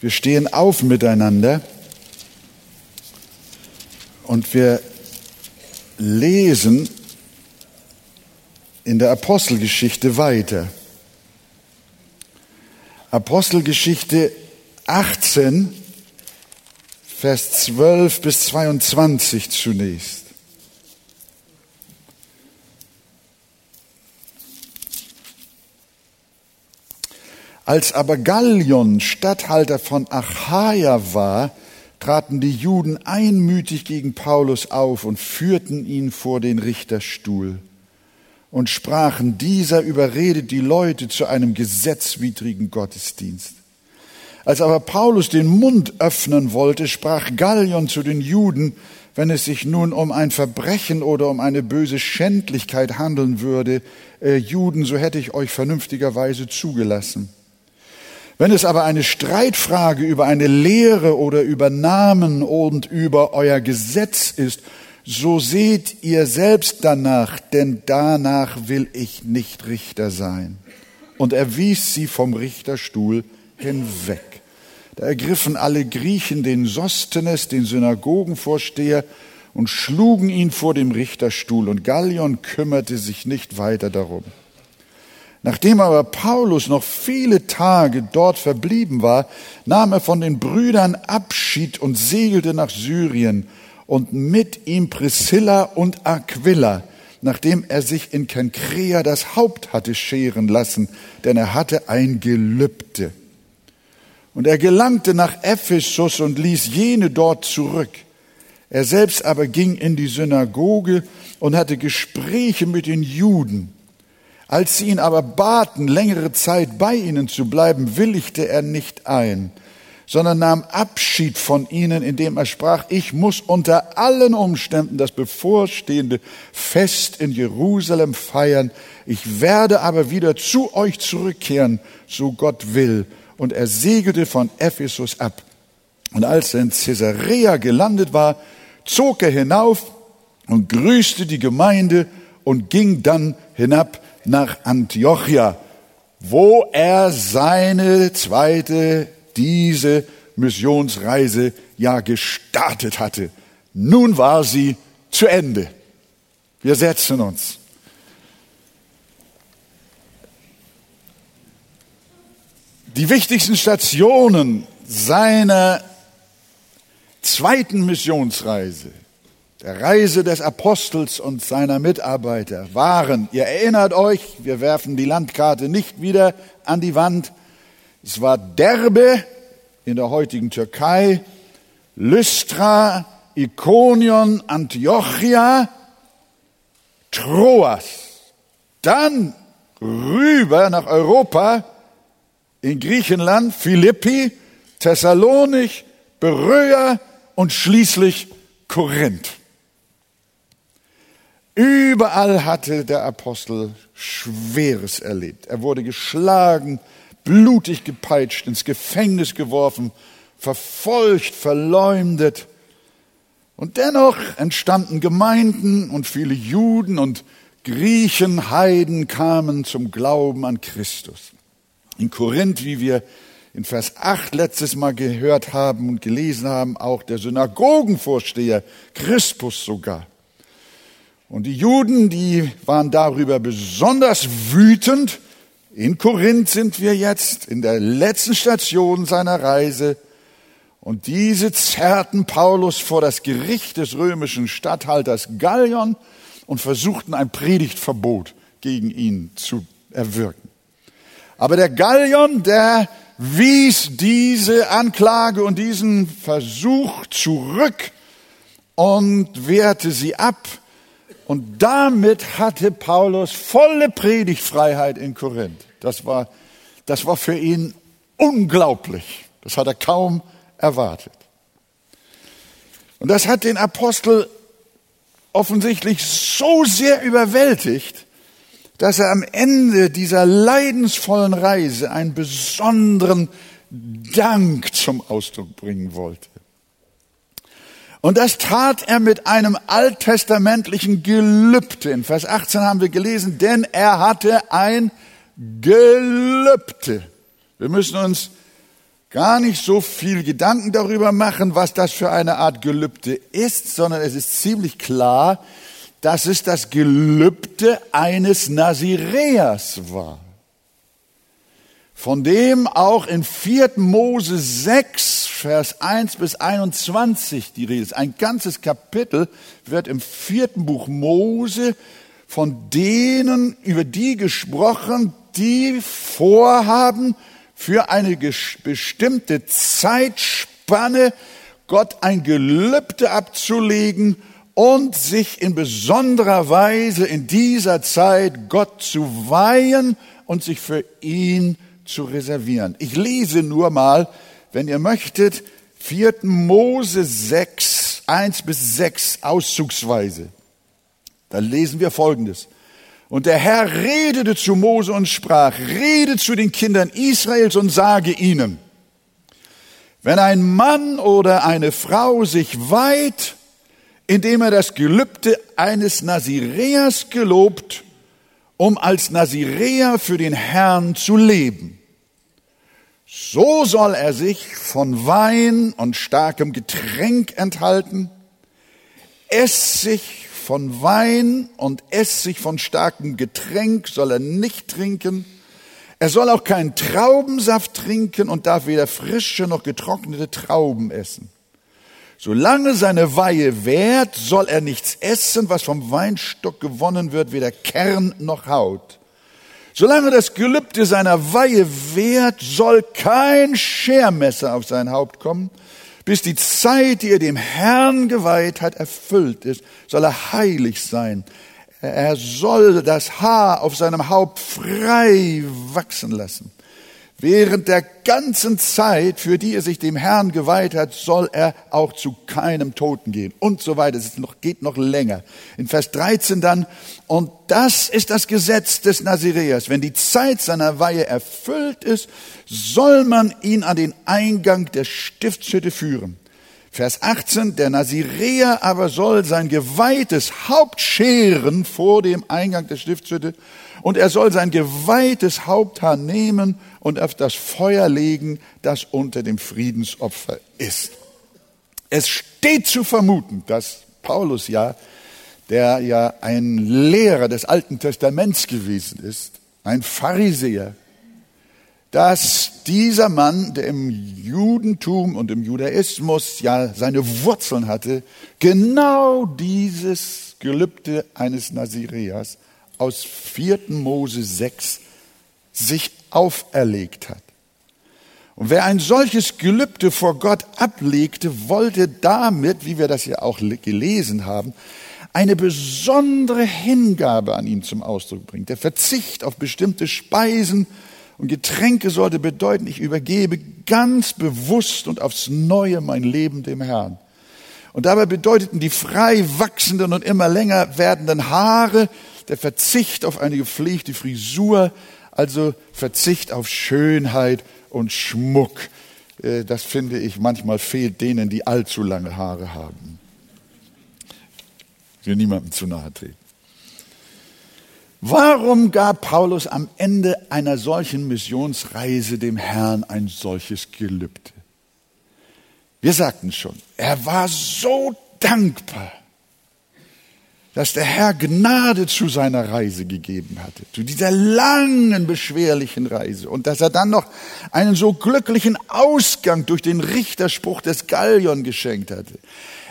Wir stehen auf miteinander und wir lesen in der Apostelgeschichte weiter. Apostelgeschichte 18, Vers 12 bis 22 zunächst. Als aber Gallion Statthalter von Achaia war, traten die Juden einmütig gegen Paulus auf und führten ihn vor den Richterstuhl und sprachen, dieser überredet die Leute zu einem gesetzwidrigen Gottesdienst. Als aber Paulus den Mund öffnen wollte, sprach Gallion zu den Juden, wenn es sich nun um ein Verbrechen oder um eine böse Schändlichkeit handeln würde, äh, Juden, so hätte ich euch vernünftigerweise zugelassen. Wenn es aber eine Streitfrage über eine Lehre oder über Namen und über euer Gesetz ist, so seht ihr selbst danach, denn danach will ich nicht Richter sein. Und er wies sie vom Richterstuhl hinweg. Da ergriffen alle Griechen den Sostenes, den Synagogenvorsteher, und schlugen ihn vor dem Richterstuhl, und Gallion kümmerte sich nicht weiter darum. Nachdem aber Paulus noch viele Tage dort verblieben war, nahm er von den Brüdern Abschied und segelte nach Syrien und mit ihm Priscilla und Aquila, nachdem er sich in Kenkrea das Haupt hatte scheren lassen, denn er hatte ein Gelübde. Und er gelangte nach Ephesus und ließ jene dort zurück. Er selbst aber ging in die Synagoge und hatte Gespräche mit den Juden. Als sie ihn aber baten, längere Zeit bei ihnen zu bleiben, willigte er nicht ein, sondern nahm Abschied von ihnen, indem er sprach, ich muss unter allen Umständen das bevorstehende Fest in Jerusalem feiern, ich werde aber wieder zu euch zurückkehren, so Gott will. Und er segelte von Ephesus ab. Und als er in Caesarea gelandet war, zog er hinauf und grüßte die Gemeinde und ging dann hinab nach Antiochia, wo er seine zweite, diese Missionsreise ja gestartet hatte. Nun war sie zu Ende. Wir setzen uns. Die wichtigsten Stationen seiner zweiten Missionsreise der Reise des Apostels und seiner Mitarbeiter waren, ihr erinnert euch, wir werfen die Landkarte nicht wieder an die Wand, es war Derbe in der heutigen Türkei, Lystra, Ikonion, Antiochia, Troas, dann rüber nach Europa, in Griechenland, Philippi, Thessalonich, Beröa und schließlich Korinth. Überall hatte der Apostel Schweres erlebt. Er wurde geschlagen, blutig gepeitscht, ins Gefängnis geworfen, verfolgt, verleumdet. Und dennoch entstanden Gemeinden und viele Juden und Griechen, Heiden kamen zum Glauben an Christus. In Korinth, wie wir in Vers 8 letztes Mal gehört haben und gelesen haben, auch der Synagogenvorsteher, Crispus sogar. Und die Juden, die waren darüber besonders wütend. In Korinth sind wir jetzt, in der letzten Station seiner Reise. Und diese zerrten Paulus vor das Gericht des römischen Statthalters Gallion und versuchten ein Predigtverbot gegen ihn zu erwirken. Aber der Gallion, der wies diese Anklage und diesen Versuch zurück und wehrte sie ab und damit hatte Paulus volle Predigtfreiheit in Korinth. Das war, das war für ihn unglaublich. Das hat er kaum erwartet. Und das hat den Apostel offensichtlich so sehr überwältigt, dass er am Ende dieser leidensvollen Reise einen besonderen Dank zum Ausdruck bringen wollte. Und das tat er mit einem alttestamentlichen Gelübde. In Vers 18 haben wir gelesen, denn er hatte ein Gelübde. Wir müssen uns gar nicht so viel Gedanken darüber machen, was das für eine Art Gelübde ist, sondern es ist ziemlich klar, dass es das Gelübde eines Nazireas war. Von dem auch in 4. Mose 6, Vers 1 bis 21 die Rede ist. Ein ganzes Kapitel wird im vierten Buch Mose von denen über die gesprochen, die vorhaben, für eine bestimmte Zeitspanne Gott ein Gelübde abzulegen und sich in besonderer Weise in dieser Zeit Gott zu weihen und sich für ihn zu reservieren. Ich lese nur mal, wenn ihr möchtet, 4. Mose 6, 1 bis 6 auszugsweise. Da lesen wir Folgendes. Und der Herr redete zu Mose und sprach, rede zu den Kindern Israels und sage ihnen, wenn ein Mann oder eine Frau sich weiht, indem er das Gelübde eines Nazireas gelobt, um als Naziräer für den Herrn zu leben. So soll er sich von Wein und starkem Getränk enthalten, Essig von Wein und Essig von starkem Getränk soll er nicht trinken. Er soll auch keinen Traubensaft trinken und darf weder frische noch getrocknete Trauben essen. Solange seine Weihe währt, soll er nichts essen, was vom Weinstock gewonnen wird, weder Kern noch Haut. Solange das Gelübde seiner Weihe währt, soll kein Schermesser auf sein Haupt kommen, bis die Zeit, die er dem Herrn geweiht hat, erfüllt ist, soll er heilig sein. Er soll das Haar auf seinem Haupt frei wachsen lassen. Während der ganzen Zeit, für die er sich dem Herrn geweiht hat, soll er auch zu keinem Toten gehen und so weiter. Es noch, geht noch länger. In Vers 13 dann, und das ist das Gesetz des Nazireas. Wenn die Zeit seiner Weihe erfüllt ist, soll man ihn an den Eingang der Stiftshütte führen. Vers 18, der Nazireer aber soll sein geweihtes Haupt scheren vor dem Eingang der Stiftshütte und er soll sein geweihtes Haupthaar nehmen und auf das Feuer legen, das unter dem Friedensopfer ist. Es steht zu vermuten, dass Paulus ja, der ja ein Lehrer des Alten Testaments gewesen ist, ein Pharisäer, dass dieser Mann, der im Judentum und im Judaismus ja seine Wurzeln hatte, genau dieses Gelübde eines Nazireas aus 4. Mose 6 sich auferlegt hat. Und wer ein solches Gelübde vor Gott ablegte, wollte damit, wie wir das ja auch gelesen haben, eine besondere Hingabe an ihn zum Ausdruck bringen. Der Verzicht auf bestimmte Speisen und Getränke sollte bedeuten, ich übergebe ganz bewusst und aufs Neue mein Leben dem Herrn. Und dabei bedeuteten die frei wachsenden und immer länger werdenden Haare der Verzicht auf eine gepflegte Frisur, also Verzicht auf Schönheit und Schmuck. Äh, das finde ich manchmal fehlt denen, die allzu lange Haare haben. Will niemandem zu nahe treten. Warum gab Paulus am Ende einer solchen Missionsreise dem Herrn ein solches Gelübde? Wir sagten schon, er war so dankbar dass der Herr Gnade zu seiner Reise gegeben hatte, zu dieser langen, beschwerlichen Reise und dass er dann noch einen so glücklichen Ausgang durch den Richterspruch des Gallion geschenkt hatte.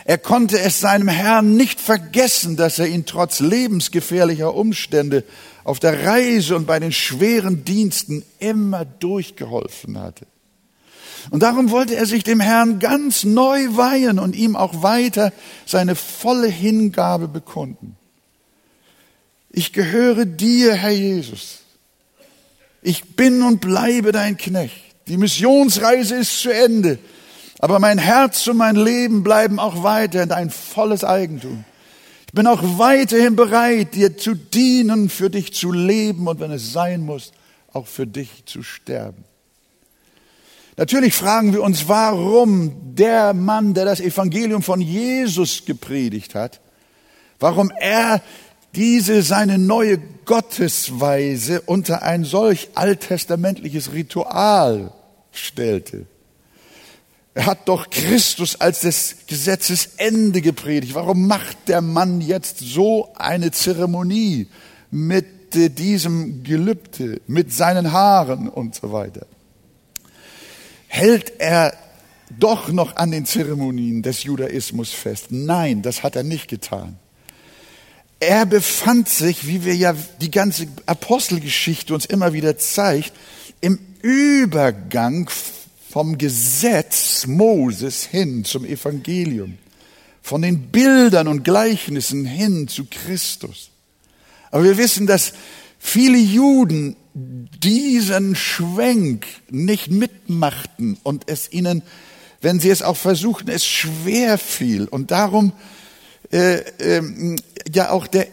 Er konnte es seinem Herrn nicht vergessen, dass er ihn trotz lebensgefährlicher Umstände auf der Reise und bei den schweren Diensten immer durchgeholfen hatte. Und darum wollte er sich dem Herrn ganz neu weihen und ihm auch weiter seine volle Hingabe bekunden. Ich gehöre dir, Herr Jesus. Ich bin und bleibe dein Knecht. Die Missionsreise ist zu Ende. Aber mein Herz und mein Leben bleiben auch weiter dein volles Eigentum. Ich bin auch weiterhin bereit, dir zu dienen, für dich zu leben und wenn es sein muss, auch für dich zu sterben. Natürlich fragen wir uns, warum der Mann, der das Evangelium von Jesus gepredigt hat, warum er diese seine neue Gottesweise unter ein solch alttestamentliches Ritual stellte. Er hat doch Christus als des Gesetzes Ende gepredigt. Warum macht der Mann jetzt so eine Zeremonie mit diesem Gelübde, mit seinen Haaren und so weiter? Hält er doch noch an den Zeremonien des Judaismus fest? Nein, das hat er nicht getan. Er befand sich, wie wir ja die ganze Apostelgeschichte uns immer wieder zeigt, im Übergang vom Gesetz Moses hin zum Evangelium, von den Bildern und Gleichnissen hin zu Christus. Aber wir wissen, dass viele Juden diesen Schwenk nicht mitmachten und es ihnen, wenn sie es auch versuchten, es schwer fiel. Und darum äh, äh, ja auch der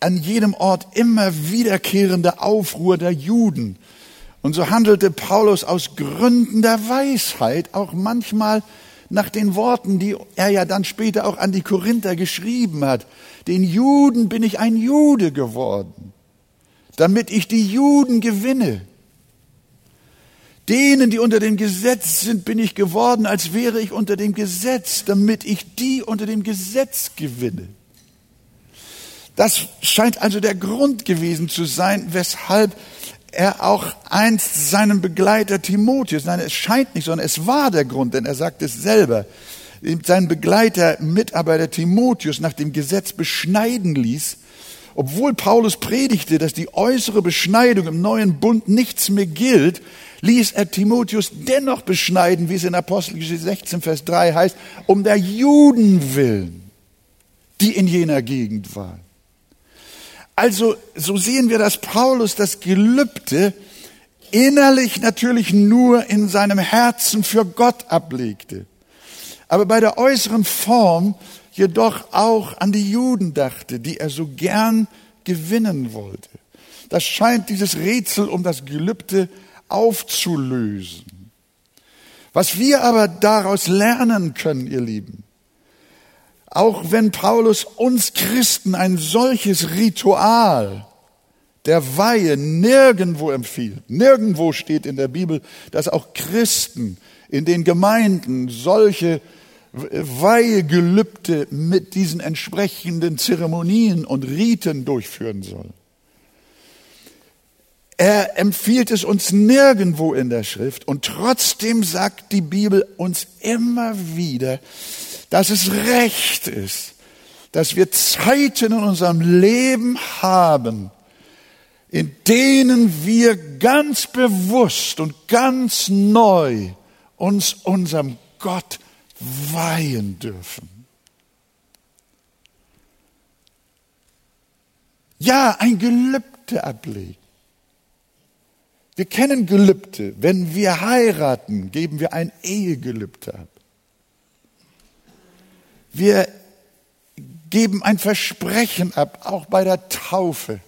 an jedem Ort immer wiederkehrende Aufruhr der Juden. Und so handelte Paulus aus Gründen der Weisheit auch manchmal nach den Worten, die er ja dann später auch an die Korinther geschrieben hat. Den Juden bin ich ein Jude geworden, damit ich die Juden gewinne. Denen, die unter dem Gesetz sind, bin ich geworden, als wäre ich unter dem Gesetz, damit ich die unter dem Gesetz gewinne. Das scheint also der Grund gewesen zu sein, weshalb er auch einst seinen Begleiter Timotheus, nein, es scheint nicht, sondern es war der Grund, denn er sagt es selber, seinen Begleiter, Mitarbeiter Timotheus nach dem Gesetz beschneiden ließ, obwohl Paulus predigte, dass die äußere Beschneidung im neuen Bund nichts mehr gilt, ließ er Timotheus dennoch beschneiden, wie es in Apostelgeschichte 16, Vers 3 heißt, um der Juden willen, die in jener Gegend waren. Also so sehen wir, dass Paulus das Gelübde innerlich natürlich nur in seinem Herzen für Gott ablegte, aber bei der äußeren Form jedoch auch an die Juden dachte, die er so gern gewinnen wollte. Das scheint dieses Rätsel um das Gelübde aufzulösen. Was wir aber daraus lernen können, ihr Lieben, auch wenn Paulus uns Christen ein solches Ritual der Weihe nirgendwo empfiehlt, nirgendwo steht in der Bibel, dass auch Christen in den Gemeinden solche Weihegelübde mit diesen entsprechenden Zeremonien und Riten durchführen sollen. Er empfiehlt es uns nirgendwo in der Schrift und trotzdem sagt die Bibel uns immer wieder, dass es recht ist, dass wir Zeiten in unserem Leben haben, in denen wir ganz bewusst und ganz neu uns unserem Gott weihen dürfen. Ja, ein Gelübde ablegen. Wir kennen Gelübde. Wenn wir heiraten, geben wir ein Ehegelübde ab. Wir geben ein Versprechen ab, auch bei der Taufe,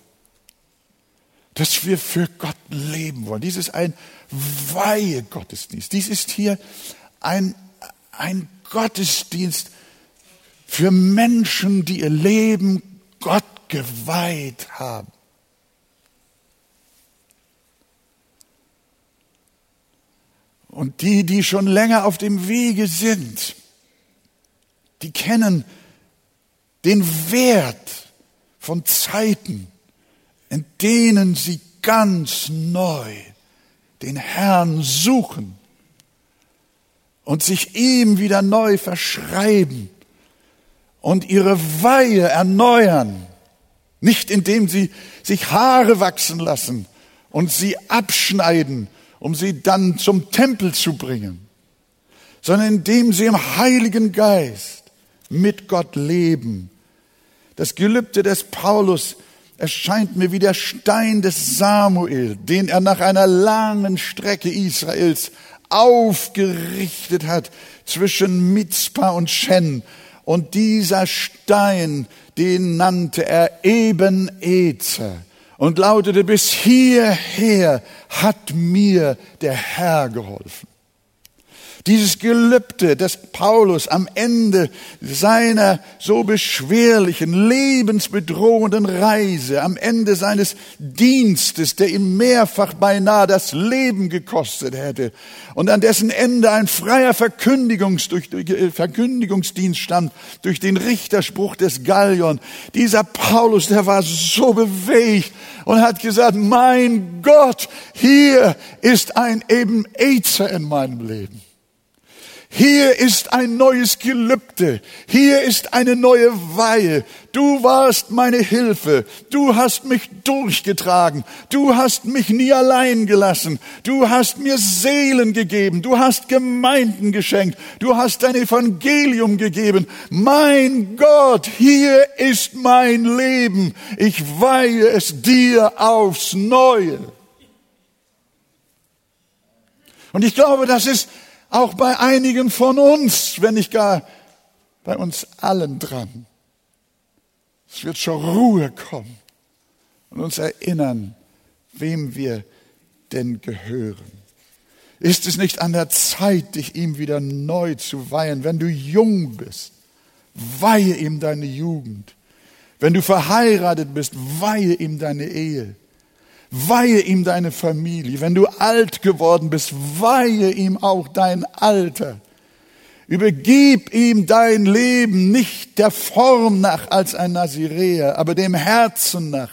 dass wir für Gott leben wollen. Dies ist ein Weihe-Gottesdienst. Dies ist hier ein, ein Gottesdienst für Menschen, die ihr Leben Gott geweiht haben. Und die, die schon länger auf dem Wege sind, die kennen den Wert von Zeiten, in denen sie ganz neu den Herrn suchen und sich ihm wieder neu verschreiben und ihre Weihe erneuern, nicht indem sie sich Haare wachsen lassen und sie abschneiden, um sie dann zum Tempel zu bringen, sondern indem sie im Heiligen Geist mit Gott leben. Das Gelübde des Paulus erscheint mir wie der Stein des Samuel, den er nach einer langen Strecke Israels aufgerichtet hat zwischen Mitzpah und Shen. Und dieser Stein, den nannte er eben Ezer und lautete, bis hierher hat mir der Herr geholfen. Dieses Gelübde, das Paulus am Ende seiner so beschwerlichen, lebensbedrohenden Reise, am Ende seines Dienstes, der ihm mehrfach beinahe das Leben gekostet hätte und an dessen Ende ein freier Verkündigungs, durch, äh, Verkündigungsdienst stand durch den Richterspruch des Gallion. Dieser Paulus, der war so bewegt und hat gesagt, mein Gott, hier ist ein eben Ezer in meinem Leben. Hier ist ein neues Gelübde. Hier ist eine neue Weihe. Du warst meine Hilfe. Du hast mich durchgetragen. Du hast mich nie allein gelassen. Du hast mir Seelen gegeben. Du hast Gemeinden geschenkt. Du hast dein Evangelium gegeben. Mein Gott, hier ist mein Leben. Ich weihe es dir aufs Neue. Und ich glaube, das ist auch bei einigen von uns, wenn nicht gar bei uns allen dran. Es wird schon Ruhe kommen und uns erinnern, wem wir denn gehören. Ist es nicht an der Zeit, dich ihm wieder neu zu weihen? Wenn du jung bist, weihe ihm deine Jugend. Wenn du verheiratet bist, weihe ihm deine Ehe. Weihe ihm deine Familie. Wenn du alt geworden bist, weihe ihm auch dein Alter. Übergib ihm dein Leben nicht der Form nach als ein Naziräer, aber dem Herzen nach.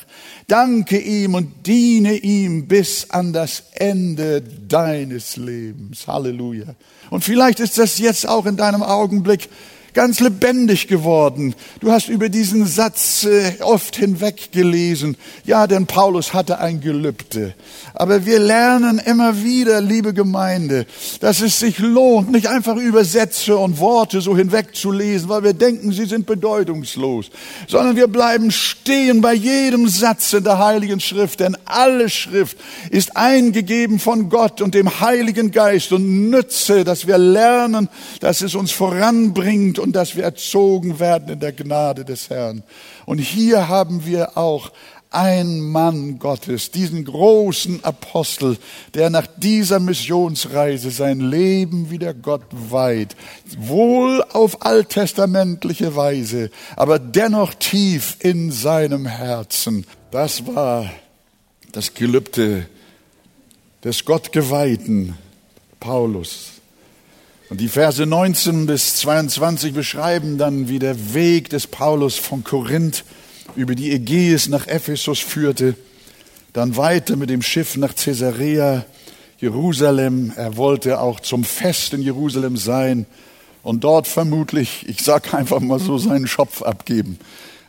Danke ihm und diene ihm bis an das Ende deines Lebens. Halleluja. Und vielleicht ist das jetzt auch in deinem Augenblick ganz lebendig geworden. Du hast über diesen Satz äh, oft hinweg gelesen. Ja, denn Paulus hatte ein Gelübde. Aber wir lernen immer wieder, liebe Gemeinde, dass es sich lohnt, nicht einfach Übersätze und Worte so hinwegzulesen, weil wir denken, sie sind bedeutungslos, sondern wir bleiben stehen bei jedem Satz in der Heiligen Schrift, denn alle Schrift ist eingegeben von Gott und dem Heiligen Geist und nütze, dass wir lernen, dass es uns voranbringt und dass wir erzogen werden in der Gnade des Herrn. Und hier haben wir auch ein Mann Gottes, diesen großen Apostel, der nach dieser Missionsreise sein Leben wieder Gott weiht, wohl auf alttestamentliche Weise, aber dennoch tief in seinem Herzen. Das war das Gelübde des Gottgeweihten Paulus. Und die Verse 19 bis 22 beschreiben dann, wie der Weg des Paulus von Korinth über die Ägäis nach Ephesus führte, dann weiter mit dem Schiff nach Caesarea, Jerusalem. Er wollte auch zum Fest in Jerusalem sein und dort vermutlich, ich sage einfach mal so, seinen Schopf abgeben,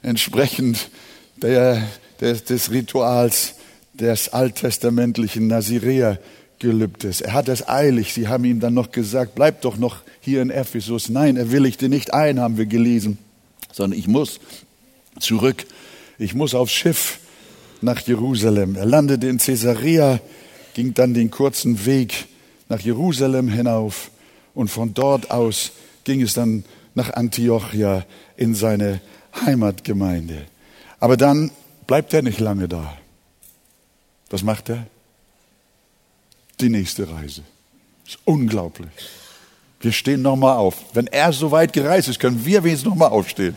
entsprechend der, der, des Rituals des alttestamentlichen Naziräer Gelübdes. Er hat es eilig. Sie haben ihm dann noch gesagt, bleib doch noch hier in Ephesus. Nein, er willigte nicht ein, haben wir gelesen, sondern ich muss zurück. Ich muss aufs Schiff nach Jerusalem. Er landete in Caesarea, ging dann den kurzen Weg nach Jerusalem hinauf und von dort aus ging es dann nach Antiochia in seine Heimatgemeinde. Aber dann bleibt er nicht lange da. Was macht er? Die nächste Reise. Das ist unglaublich. Wir stehen nochmal auf. Wenn er so weit gereist ist, können wir wenigstens nochmal aufstehen.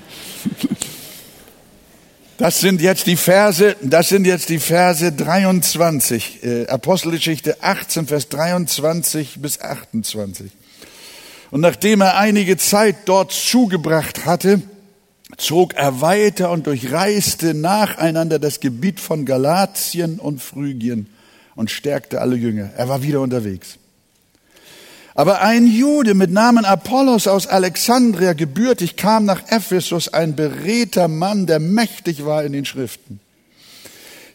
Das sind jetzt die Verse, das sind jetzt die Verse 23, äh, Apostelgeschichte 18, Vers 23 bis 28. Und nachdem er einige Zeit dort zugebracht hatte, zog er weiter und durchreiste nacheinander das Gebiet von Galatien und Phrygien und stärkte alle Jünger. Er war wieder unterwegs. Aber ein Jude mit Namen Apollos aus Alexandria gebürtig kam nach Ephesus, ein beredter Mann, der mächtig war in den Schriften.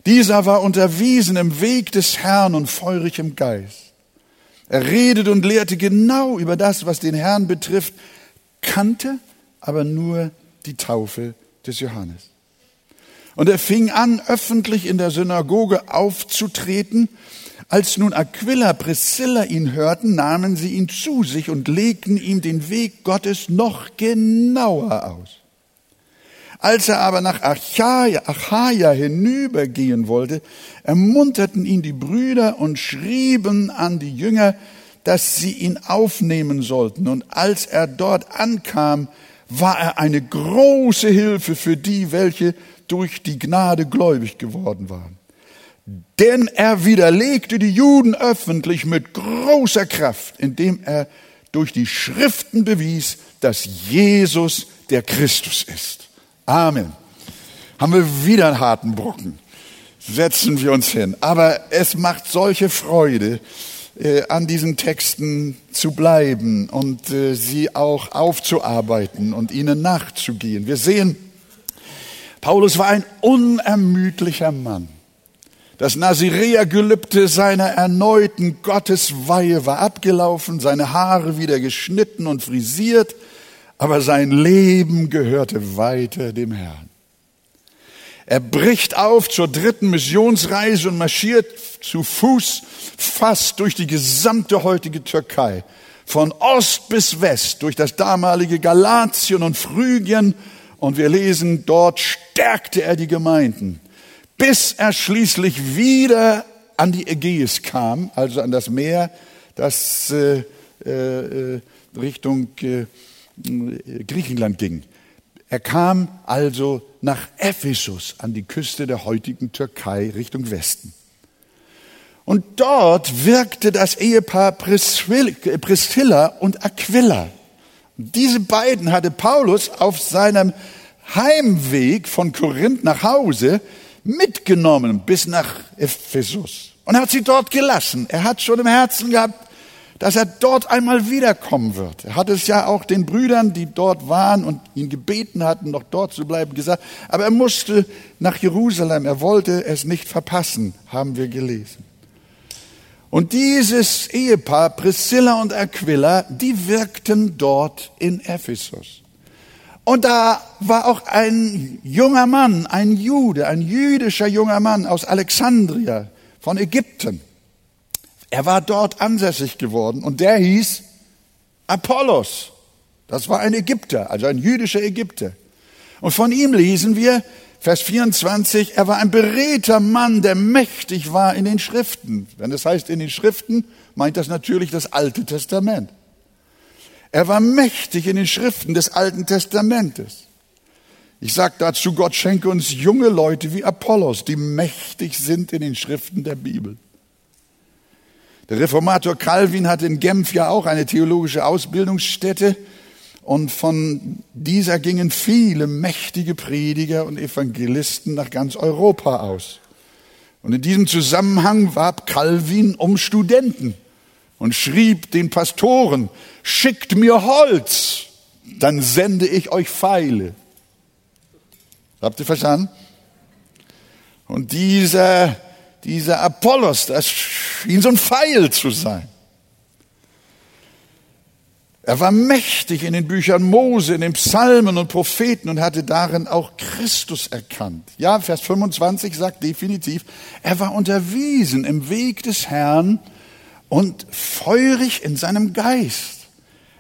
Dieser war unterwiesen im Weg des Herrn und feurig im Geist. Er redet und lehrte genau über das, was den Herrn betrifft, kannte aber nur die Taufe des Johannes. Und er fing an, öffentlich in der Synagoge aufzutreten. Als nun Aquila, Priscilla ihn hörten, nahmen sie ihn zu sich und legten ihm den Weg Gottes noch genauer aus. Als er aber nach Achaia, Achaia hinübergehen wollte, ermunterten ihn die Brüder und schrieben an die Jünger, dass sie ihn aufnehmen sollten. Und als er dort ankam, war er eine große Hilfe für die, welche durch die Gnade gläubig geworden waren. Denn er widerlegte die Juden öffentlich mit großer Kraft, indem er durch die Schriften bewies, dass Jesus der Christus ist. Amen. Haben wir wieder einen harten Brocken. Setzen wir uns hin. Aber es macht solche Freude, äh, an diesen Texten zu bleiben und äh, sie auch aufzuarbeiten und ihnen nachzugehen. Wir sehen, Paulus war ein unermüdlicher Mann. Das Nazirea-Gelübde seiner erneuten Gottesweihe war abgelaufen, seine Haare wieder geschnitten und frisiert, aber sein Leben gehörte weiter dem Herrn. Er bricht auf zur dritten Missionsreise und marschiert zu Fuß fast durch die gesamte heutige Türkei, von Ost bis West, durch das damalige Galatien und Phrygien. Und wir lesen, dort stärkte er die Gemeinden, bis er schließlich wieder an die Ägäis kam, also an das Meer, das äh, äh, Richtung äh, Griechenland ging. Er kam also nach Ephesus an die Küste der heutigen Türkei Richtung Westen. Und dort wirkte das Ehepaar Priscilla und Aquila. Diese beiden hatte Paulus auf seinem Heimweg von Korinth nach Hause mitgenommen bis nach Ephesus und hat sie dort gelassen. Er hat schon im Herzen gehabt, dass er dort einmal wiederkommen wird. Er hat es ja auch den Brüdern, die dort waren und ihn gebeten hatten, noch dort zu bleiben, gesagt. Aber er musste nach Jerusalem. Er wollte es nicht verpassen, haben wir gelesen. Und dieses Ehepaar, Priscilla und Aquila, die wirkten dort in Ephesus. Und da war auch ein junger Mann, ein Jude, ein jüdischer junger Mann aus Alexandria von Ägypten. Er war dort ansässig geworden und der hieß Apollos. Das war ein Ägypter, also ein jüdischer Ägypter. Und von ihm lesen wir, Vers 24, er war ein beredter Mann, der mächtig war in den Schriften. Wenn das heißt in den Schriften, meint das natürlich das Alte Testament. Er war mächtig in den Schriften des Alten Testamentes. Ich sage dazu, Gott schenke uns junge Leute wie Apollos, die mächtig sind in den Schriften der Bibel. Der Reformator Calvin hat in Genf ja auch eine theologische Ausbildungsstätte und von dieser gingen viele mächtige Prediger und Evangelisten nach ganz Europa aus. Und in diesem Zusammenhang warb Calvin um Studenten und schrieb den Pastoren, schickt mir Holz, dann sende ich euch Pfeile. Habt ihr verstanden? Und dieser dieser Apollos, das schien so ein Pfeil zu sein. Er war mächtig in den Büchern Mose, in den Psalmen und Propheten und hatte darin auch Christus erkannt. Ja, Vers 25 sagt definitiv, er war unterwiesen im Weg des Herrn und feurig in seinem Geist.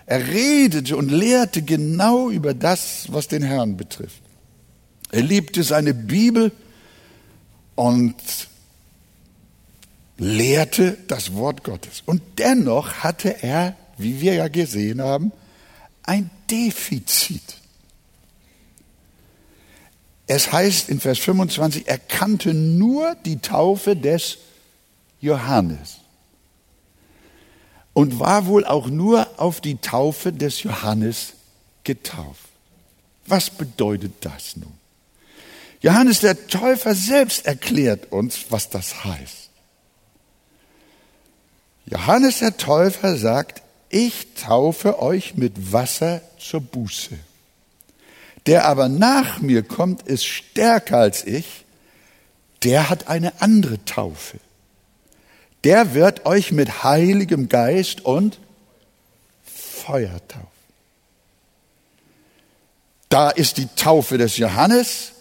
Er redete und lehrte genau über das, was den Herrn betrifft. Er liebte seine Bibel und lehrte das Wort Gottes. Und dennoch hatte er, wie wir ja gesehen haben, ein Defizit. Es heißt in Vers 25, er kannte nur die Taufe des Johannes und war wohl auch nur auf die Taufe des Johannes getauft. Was bedeutet das nun? Johannes der Täufer selbst erklärt uns, was das heißt. Johannes der Täufer sagt, ich taufe euch mit Wasser zur Buße. Der aber nach mir kommt, ist stärker als ich, der hat eine andere Taufe. Der wird euch mit heiligem Geist und Feuer taufen. Da ist die Taufe des Johannes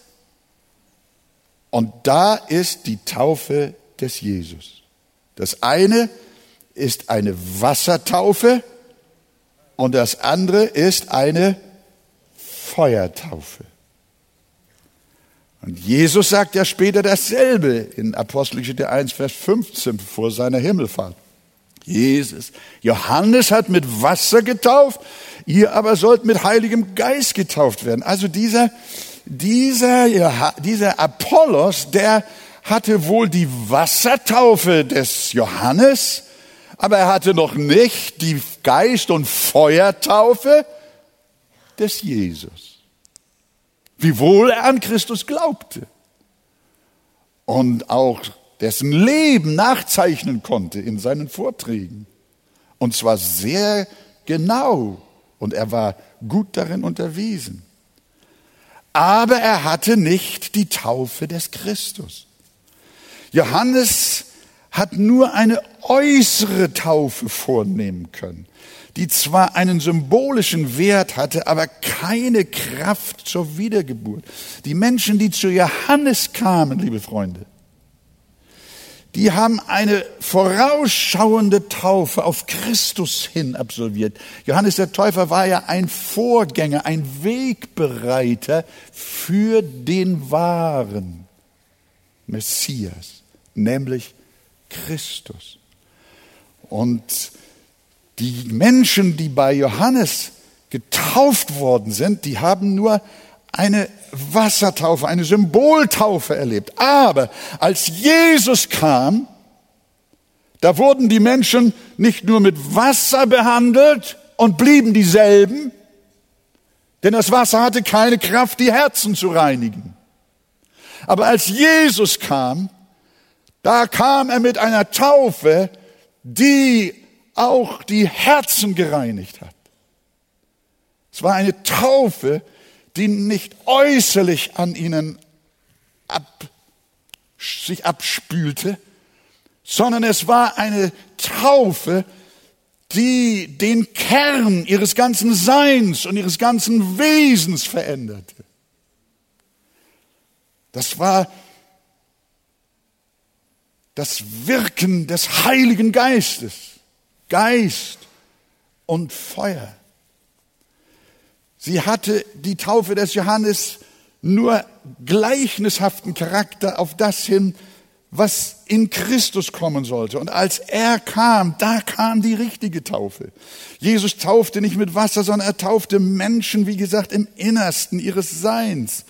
und da ist die Taufe des Jesus. Das eine ist eine Wassertaufe und das andere ist eine Feuertaufe. Und Jesus sagt ja später dasselbe in Apostelgeschichte 1, Vers 15 vor seiner Himmelfahrt. Jesus. Johannes hat mit Wasser getauft, ihr aber sollt mit Heiligem Geist getauft werden. Also dieser, dieser, dieser Apollos, der hatte wohl die Wassertaufe des Johannes, aber er hatte noch nicht die Geist- und Feuertaufe des Jesus. Wiewohl er an Christus glaubte und auch dessen Leben nachzeichnen konnte in seinen Vorträgen. Und zwar sehr genau. Und er war gut darin unterwiesen. Aber er hatte nicht die Taufe des Christus. Johannes hat nur eine äußere Taufe vornehmen können, die zwar einen symbolischen Wert hatte, aber keine Kraft zur Wiedergeburt. Die Menschen, die zu Johannes kamen, liebe Freunde, die haben eine vorausschauende Taufe auf Christus hin absolviert. Johannes der Täufer war ja ein Vorgänger, ein Wegbereiter für den wahren Messias, nämlich Christus. Und die Menschen, die bei Johannes getauft worden sind, die haben nur eine Wassertaufe, eine Symboltaufe erlebt. Aber als Jesus kam, da wurden die Menschen nicht nur mit Wasser behandelt und blieben dieselben, denn das Wasser hatte keine Kraft, die Herzen zu reinigen. Aber als Jesus kam, da kam er mit einer Taufe, die auch die Herzen gereinigt hat. Es war eine Taufe, die nicht äußerlich an ihnen ab, sich abspülte, sondern es war eine Taufe, die den Kern ihres ganzen Seins und ihres ganzen Wesens veränderte. Das war das Wirken des Heiligen Geistes, Geist und Feuer. Sie hatte die Taufe des Johannes nur gleichnishaften Charakter auf das hin, was in Christus kommen sollte. Und als er kam, da kam die richtige Taufe. Jesus taufte nicht mit Wasser, sondern er taufte Menschen, wie gesagt, im Innersten ihres Seins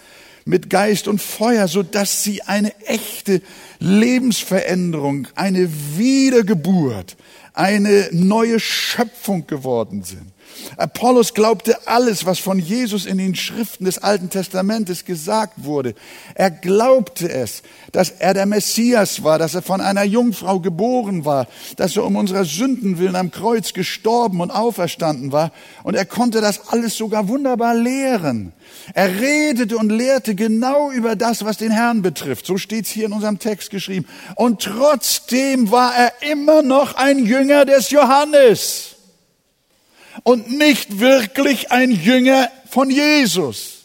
mit Geist und Feuer, so dass sie eine echte Lebensveränderung, eine Wiedergeburt, eine neue Schöpfung geworden sind. Apollos glaubte alles, was von Jesus in den Schriften des Alten Testamentes gesagt wurde. Er glaubte es, dass er der Messias war, dass er von einer Jungfrau geboren war, dass er um unserer Sünden willen am Kreuz gestorben und auferstanden war. Und er konnte das alles sogar wunderbar lehren. Er redete und lehrte genau über das, was den Herrn betrifft. So steht es hier in unserem Text geschrieben. Und trotzdem war er immer noch ein Jünger des Johannes und nicht wirklich ein Jünger von Jesus.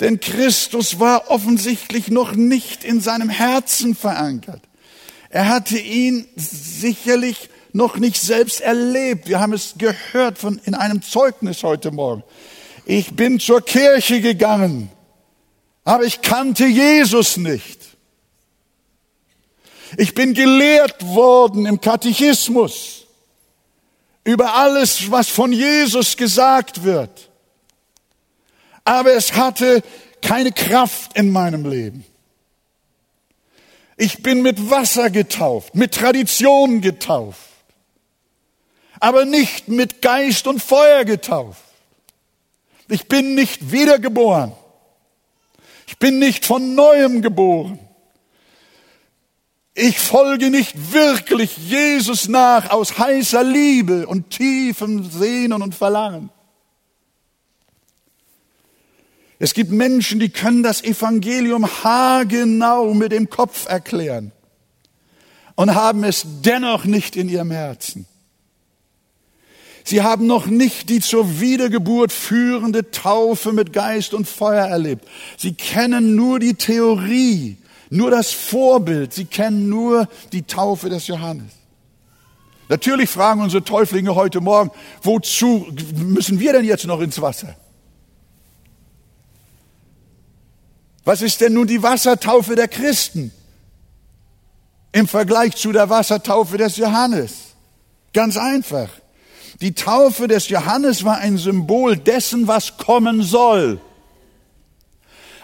Denn Christus war offensichtlich noch nicht in seinem Herzen verankert. Er hatte ihn sicherlich noch nicht selbst erlebt. Wir haben es gehört von, in einem Zeugnis heute Morgen. Ich bin zur Kirche gegangen, aber ich kannte Jesus nicht. Ich bin gelehrt worden im Katechismus über alles, was von Jesus gesagt wird. Aber es hatte keine Kraft in meinem Leben. Ich bin mit Wasser getauft, mit Tradition getauft, aber nicht mit Geist und Feuer getauft. Ich bin nicht wiedergeboren. Ich bin nicht von neuem geboren. Ich folge nicht wirklich Jesus nach aus heißer Liebe und tiefem Sehnen und Verlangen. Es gibt Menschen, die können das Evangelium haargenau mit dem Kopf erklären und haben es dennoch nicht in ihrem Herzen. Sie haben noch nicht die zur Wiedergeburt führende Taufe mit Geist und Feuer erlebt. Sie kennen nur die Theorie nur das Vorbild. Sie kennen nur die Taufe des Johannes. Natürlich fragen unsere Täuflinge heute Morgen, wozu müssen wir denn jetzt noch ins Wasser? Was ist denn nun die Wassertaufe der Christen? im Vergleich zu der Wassertaufe des Johannes? Ganz einfach. Die Taufe des Johannes war ein Symbol dessen, was kommen soll.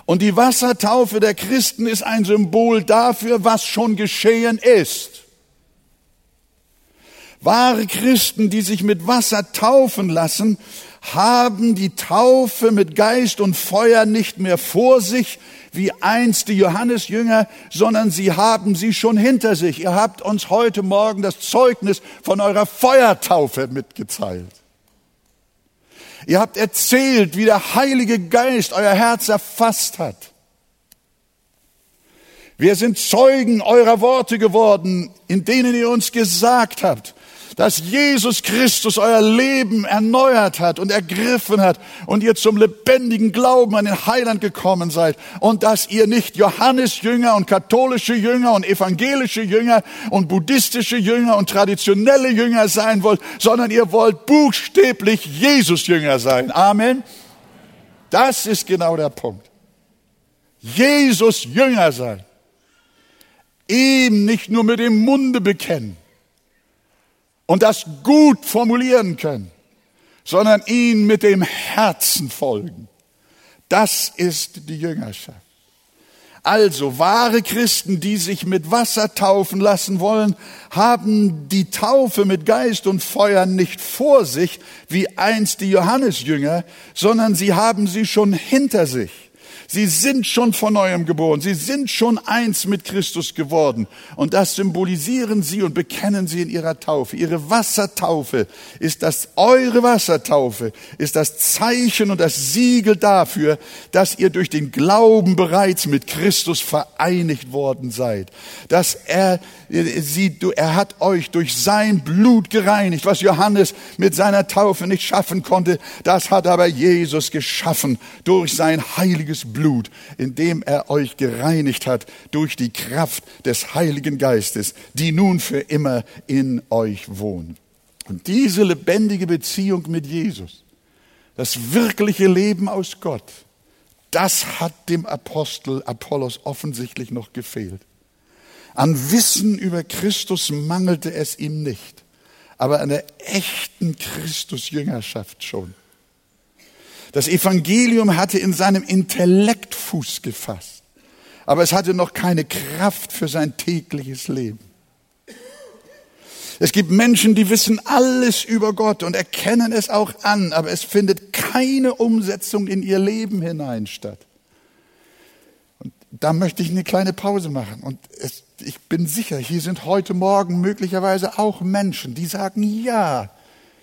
Und die Wassertaufe der Christen ist ein Symbol dafür, was schon geschehen ist. Wahre Christen, die sich mit Wasser taufen lassen, haben die Taufe mit Geist und Feuer nicht mehr vor sich, wie einst die Johannesjünger, sondern sie haben sie schon hinter sich. Ihr habt uns heute Morgen das Zeugnis von eurer Feuertaufe mitgeteilt. Ihr habt erzählt, wie der Heilige Geist euer Herz erfasst hat. Wir sind Zeugen eurer Worte geworden, in denen ihr uns gesagt habt, dass Jesus Christus euer Leben erneuert hat und ergriffen hat und ihr zum lebendigen Glauben an den Heiland gekommen seid und dass ihr nicht Johannes Jünger und katholische Jünger und evangelische Jünger und buddhistische Jünger und traditionelle Jünger sein wollt, sondern ihr wollt buchstäblich Jesus Jünger sein. Amen. Das ist genau der Punkt. Jesus Jünger sein. Ihm nicht nur mit dem Munde bekennen, und das gut formulieren können, sondern ihn mit dem Herzen folgen. Das ist die Jüngerschaft. Also wahre Christen, die sich mit Wasser taufen lassen wollen, haben die Taufe mit Geist und Feuer nicht vor sich, wie einst die Johannesjünger, sondern sie haben sie schon hinter sich. Sie sind schon von neuem geboren. Sie sind schon eins mit Christus geworden. Und das symbolisieren sie und bekennen sie in ihrer Taufe. Ihre Wassertaufe ist das, eure Wassertaufe ist das Zeichen und das Siegel dafür, dass ihr durch den Glauben bereits mit Christus vereinigt worden seid. Dass er, sie, er hat euch durch sein Blut gereinigt. Was Johannes mit seiner Taufe nicht schaffen konnte, das hat aber Jesus geschaffen durch sein heiliges Blut. Indem er euch gereinigt hat durch die Kraft des Heiligen Geistes, die nun für immer in euch wohnt. Und diese lebendige Beziehung mit Jesus, das wirkliche Leben aus Gott, das hat dem Apostel Apollos offensichtlich noch gefehlt. An Wissen über Christus mangelte es ihm nicht, aber an der echten Christusjüngerschaft schon. Das Evangelium hatte in seinem Intellekt Fuß gefasst, aber es hatte noch keine Kraft für sein tägliches Leben. Es gibt Menschen, die wissen alles über Gott und erkennen es auch an, aber es findet keine Umsetzung in ihr Leben hinein statt. Da möchte ich eine kleine Pause machen. Und es, ich bin sicher, hier sind heute Morgen möglicherweise auch Menschen, die sagen, ja,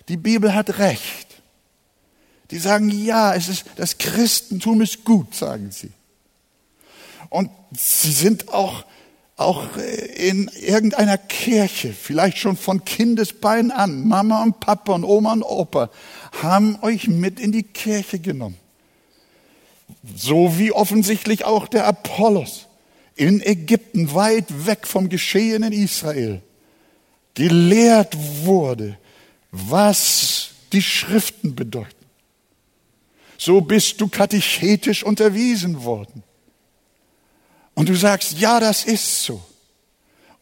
die Bibel hat recht. Die sagen, ja, es ist, das Christentum ist gut, sagen sie. Und sie sind auch, auch in irgendeiner Kirche, vielleicht schon von Kindesbein an, Mama und Papa und Oma und Opa, haben euch mit in die Kirche genommen. So wie offensichtlich auch der Apollos in Ägypten, weit weg vom Geschehen in Israel, gelehrt wurde, was die Schriften bedeuten so bist du katechetisch unterwiesen worden. Und du sagst, ja, das ist so.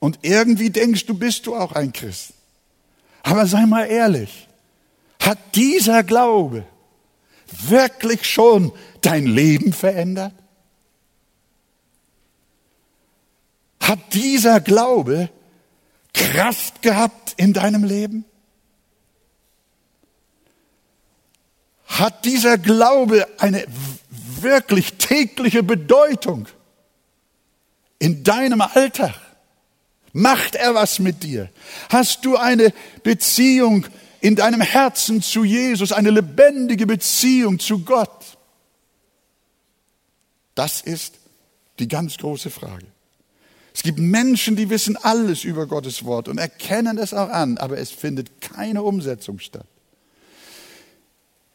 Und irgendwie denkst du, bist du auch ein Christ. Aber sei mal ehrlich, hat dieser Glaube wirklich schon dein Leben verändert? Hat dieser Glaube Kraft gehabt in deinem Leben? hat dieser Glaube eine wirklich tägliche Bedeutung in deinem Alltag? Macht er was mit dir? Hast du eine Beziehung in deinem Herzen zu Jesus, eine lebendige Beziehung zu Gott? Das ist die ganz große Frage. Es gibt Menschen, die wissen alles über Gottes Wort und erkennen es auch an, aber es findet keine Umsetzung statt.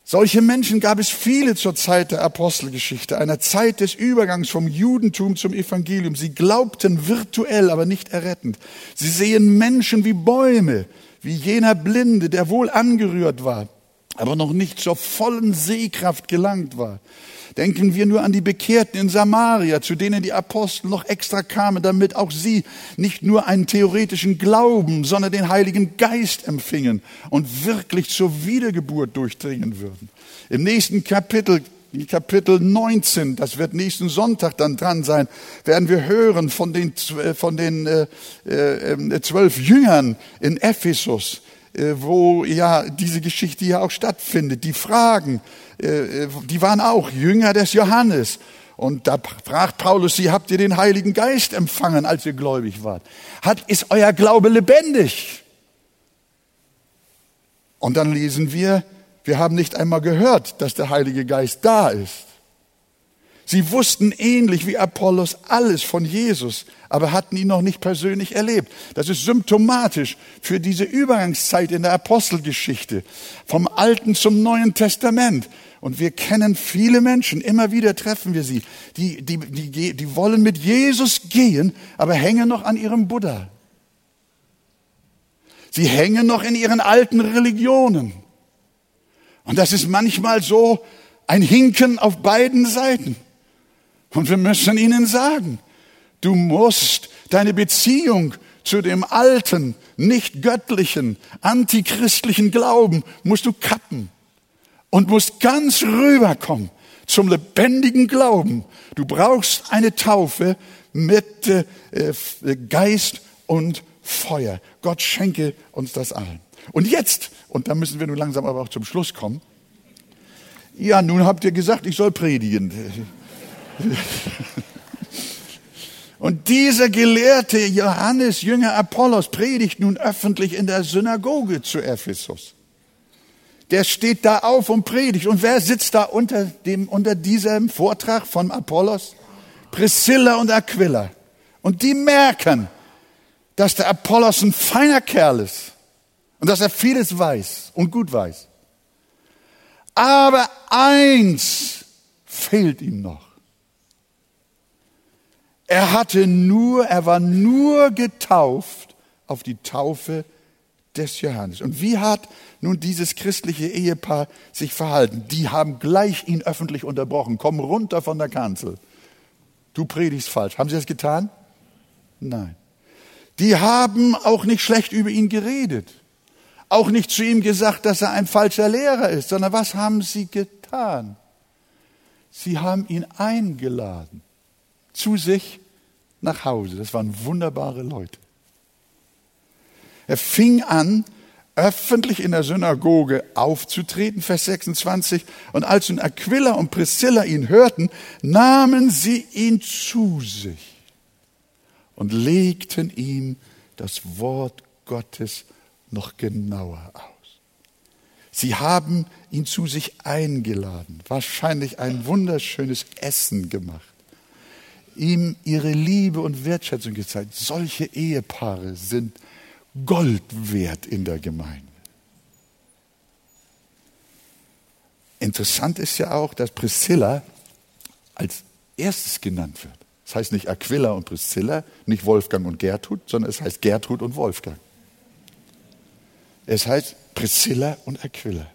Solche Menschen gab es viele zur Zeit der Apostelgeschichte, einer Zeit des Übergangs vom Judentum zum Evangelium. Sie glaubten virtuell, aber nicht errettend. Sie sehen Menschen wie Bäume, wie jener Blinde, der wohl angerührt war, aber noch nicht zur vollen Sehkraft gelangt war. Denken wir nur an die Bekehrten in Samaria, zu denen die Apostel noch extra kamen, damit auch sie nicht nur einen theoretischen Glauben, sondern den Heiligen Geist empfingen und wirklich zur Wiedergeburt durchdringen würden. Im nächsten Kapitel Kapitel 19, das wird nächsten Sonntag dann dran sein, werden wir hören von den, von den äh, äh, zwölf Jüngern in Ephesus, äh, wo ja diese Geschichte ja auch stattfindet. Die Fragen, äh, die waren auch Jünger des Johannes. Und da fragt Paulus sie, habt ihr den Heiligen Geist empfangen, als ihr gläubig wart? Hat, ist euer Glaube lebendig? Und dann lesen wir, wir haben nicht einmal gehört, dass der Heilige Geist da ist. Sie wussten ähnlich wie Apollos alles von Jesus, aber hatten ihn noch nicht persönlich erlebt. Das ist symptomatisch für diese Übergangszeit in der Apostelgeschichte, vom Alten zum Neuen Testament. Und wir kennen viele Menschen, immer wieder treffen wir sie, die, die, die, die wollen mit Jesus gehen, aber hängen noch an ihrem Buddha. Sie hängen noch in ihren alten Religionen. Und das ist manchmal so ein Hinken auf beiden Seiten. Und wir müssen ihnen sagen, du musst deine Beziehung zu dem alten, nicht göttlichen, antichristlichen Glauben musst du kappen und musst ganz rüberkommen zum lebendigen Glauben. Du brauchst eine Taufe mit äh, Geist und Feuer. Gott schenke uns das allen. Und jetzt, und da müssen wir nun langsam aber auch zum Schluss kommen, ja, nun habt ihr gesagt, ich soll predigen. Und dieser gelehrte Johannes, Jünger Apollos, predigt nun öffentlich in der Synagoge zu Ephesus. Der steht da auf und predigt. Und wer sitzt da unter, dem, unter diesem Vortrag von Apollos? Priscilla und Aquila. Und die merken, dass der Apollos ein feiner Kerl ist und dass er vieles weiß und gut weiß. Aber eins fehlt ihm noch. Er hatte nur, er war nur getauft auf die Taufe des Johannes. Und wie hat nun dieses christliche Ehepaar sich verhalten? Die haben gleich ihn öffentlich unterbrochen. Komm runter von der Kanzel. Du predigst falsch. Haben sie das getan? Nein. Die haben auch nicht schlecht über ihn geredet auch nicht zu ihm gesagt, dass er ein falscher Lehrer ist, sondern was haben sie getan? Sie haben ihn eingeladen zu sich nach Hause. Das waren wunderbare Leute. Er fing an, öffentlich in der Synagoge aufzutreten, Vers 26. Und als nun Aquila und Priscilla ihn hörten, nahmen sie ihn zu sich und legten ihm das Wort Gottes noch genauer aus. Sie haben ihn zu sich eingeladen, wahrscheinlich ein wunderschönes Essen gemacht, ihm ihre Liebe und Wertschätzung gezeigt. Solche Ehepaare sind Gold wert in der Gemeinde. Interessant ist ja auch, dass Priscilla als erstes genannt wird. Das heißt nicht Aquila und Priscilla, nicht Wolfgang und Gertrud, sondern es heißt Gertrud und Wolfgang. Es heißt Priscilla und Aquila.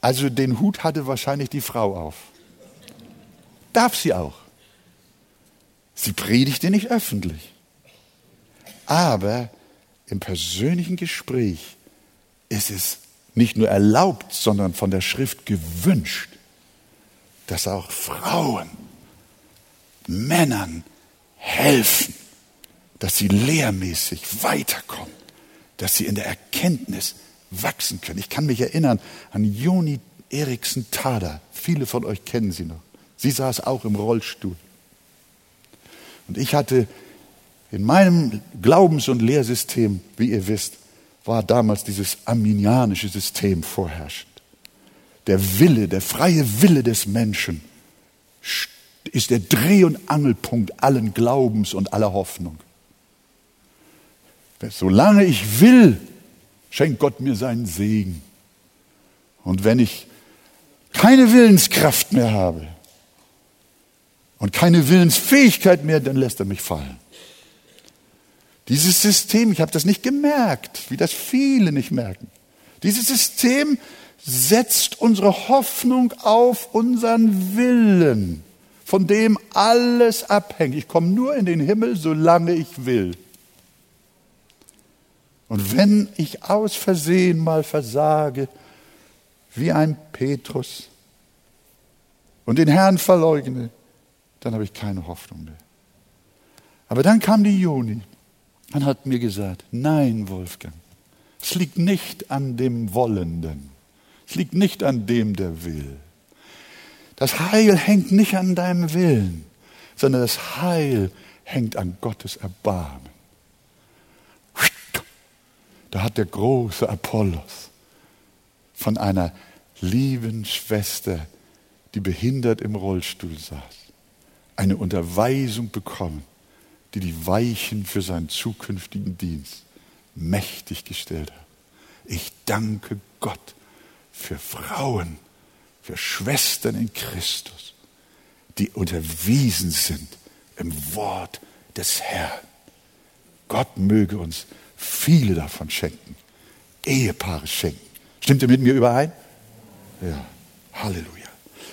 Also den Hut hatte wahrscheinlich die Frau auf. Darf sie auch. Sie predigte nicht öffentlich. Aber im persönlichen Gespräch ist es nicht nur erlaubt, sondern von der Schrift gewünscht, dass auch Frauen Männern helfen, dass sie lehrmäßig weiterkommen dass sie in der Erkenntnis wachsen können. Ich kann mich erinnern an Joni Eriksen Tada. Viele von euch kennen sie noch. Sie saß auch im Rollstuhl. Und ich hatte in meinem Glaubens- und Lehrsystem, wie ihr wisst, war damals dieses arminianische System vorherrschend. Der Wille, der freie Wille des Menschen ist der Dreh- und Angelpunkt allen Glaubens und aller Hoffnung. Solange ich will, schenkt Gott mir seinen Segen. Und wenn ich keine Willenskraft mehr habe und keine Willensfähigkeit mehr, dann lässt er mich fallen. Dieses System, ich habe das nicht gemerkt, wie das viele nicht merken. Dieses System setzt unsere Hoffnung auf unseren Willen, von dem alles abhängt. Ich komme nur in den Himmel, solange ich will. Und wenn ich aus Versehen mal versage, wie ein Petrus, und den Herrn verleugne, dann habe ich keine Hoffnung mehr. Aber dann kam die Juni und hat mir gesagt, nein, Wolfgang, es liegt nicht an dem Wollenden, es liegt nicht an dem, der will. Das Heil hängt nicht an deinem Willen, sondern das Heil hängt an Gottes Erbarmen. Da hat der große Apollos von einer lieben Schwester die behindert im Rollstuhl saß, eine Unterweisung bekommen, die die Weichen für seinen zukünftigen Dienst mächtig gestellt hat. Ich danke Gott für Frauen, für Schwestern in Christus, die unterwiesen sind im Wort des Herrn. Gott möge uns viele davon schenken, Ehepaare schenken. Stimmt ihr mit mir überein? Ja, Halleluja.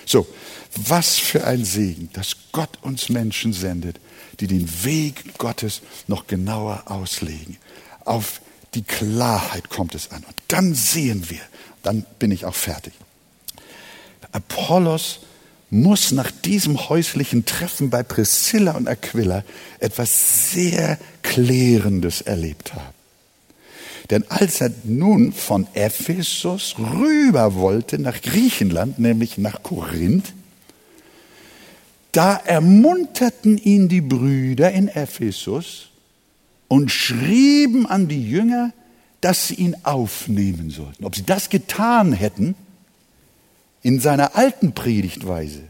So, was für ein Segen, dass Gott uns Menschen sendet, die den Weg Gottes noch genauer auslegen. Auf die Klarheit kommt es an. Und dann sehen wir, dann bin ich auch fertig. Apollos muss nach diesem häuslichen Treffen bei Priscilla und Aquila etwas sehr Klärendes erlebt haben. Denn als er nun von Ephesus rüber wollte nach Griechenland, nämlich nach Korinth, da ermunterten ihn die Brüder in Ephesus und schrieben an die Jünger, dass sie ihn aufnehmen sollten. Ob sie das getan hätten in seiner alten Predigtweise,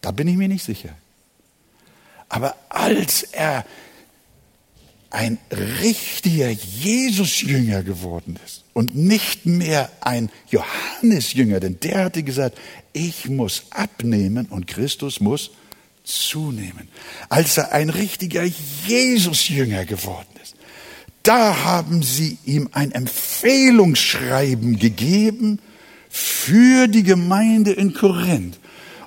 da bin ich mir nicht sicher. Aber als er ein richtiger Jesus-Jünger geworden ist und nicht mehr ein Johannes-Jünger, denn der hatte gesagt, ich muss abnehmen und Christus muss zunehmen. Als er ein richtiger Jesus-Jünger geworden ist, da haben sie ihm ein Empfehlungsschreiben gegeben für die Gemeinde in Korinth.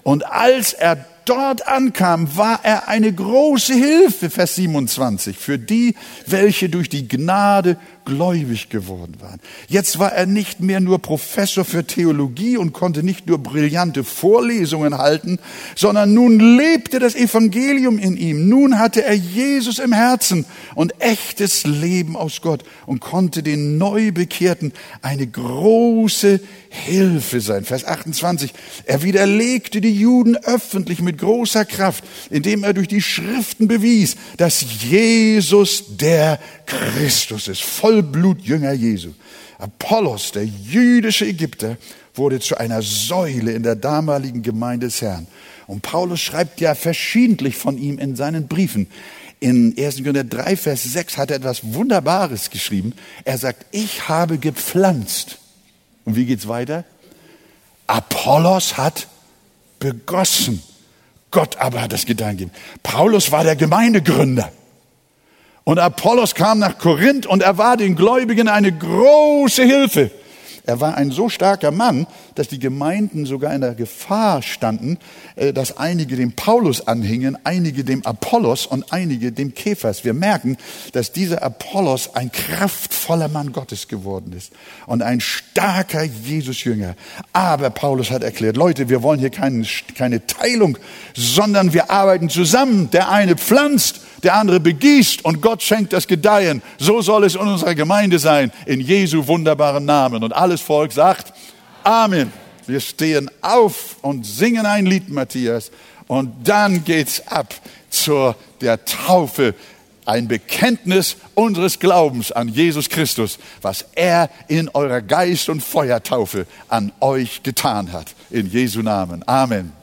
Und als er dort ankam, war er eine große Hilfe, Vers 27, für die, welche durch die Gnade gläubig geworden waren. Jetzt war er nicht mehr nur Professor für Theologie und konnte nicht nur brillante Vorlesungen halten, sondern nun lebte das Evangelium in ihm. Nun hatte er Jesus im Herzen und echtes Leben aus Gott und konnte den Neubekehrten eine große Hilfe sein. Vers 28. Er widerlegte die Juden öffentlich mit großer Kraft, indem er durch die Schriften bewies, dass Jesus der Christus ist. Voll Vollblutjünger Jesu. Apollos, der jüdische Ägypter, wurde zu einer Säule in der damaligen Gemeinde des Herrn. Und Paulus schreibt ja verschiedentlich von ihm in seinen Briefen. In 1. Korinther 3, Vers 6 hat er etwas Wunderbares geschrieben. Er sagt, ich habe gepflanzt. Und wie geht's weiter? Apollos hat begossen. Gott aber hat das gegeben. Paulus war der Gemeindegründer. Und Apollos kam nach Korinth und er war den Gläubigen eine große Hilfe. Er war ein so starker Mann, dass die Gemeinden sogar in der Gefahr standen, äh, dass einige dem Paulus anhingen, einige dem Apollos und einige dem Käfers. Wir merken, dass dieser Apollos ein kraftvoller Mann Gottes geworden ist und ein starker Jesus-Jünger. Aber Paulus hat erklärt, Leute, wir wollen hier keine, keine Teilung, sondern wir arbeiten zusammen. Der eine pflanzt der andere begießt und Gott schenkt das Gedeihen. So soll es in unserer Gemeinde sein, in Jesu wunderbaren Namen. Und alles Volk sagt Amen. Wir stehen auf und singen ein Lied, Matthias, und dann geht's ab zur der Taufe ein Bekenntnis unseres Glaubens an Jesus Christus, was er in eurer Geist- und Feuertaufe an euch getan hat. In Jesu Namen. Amen.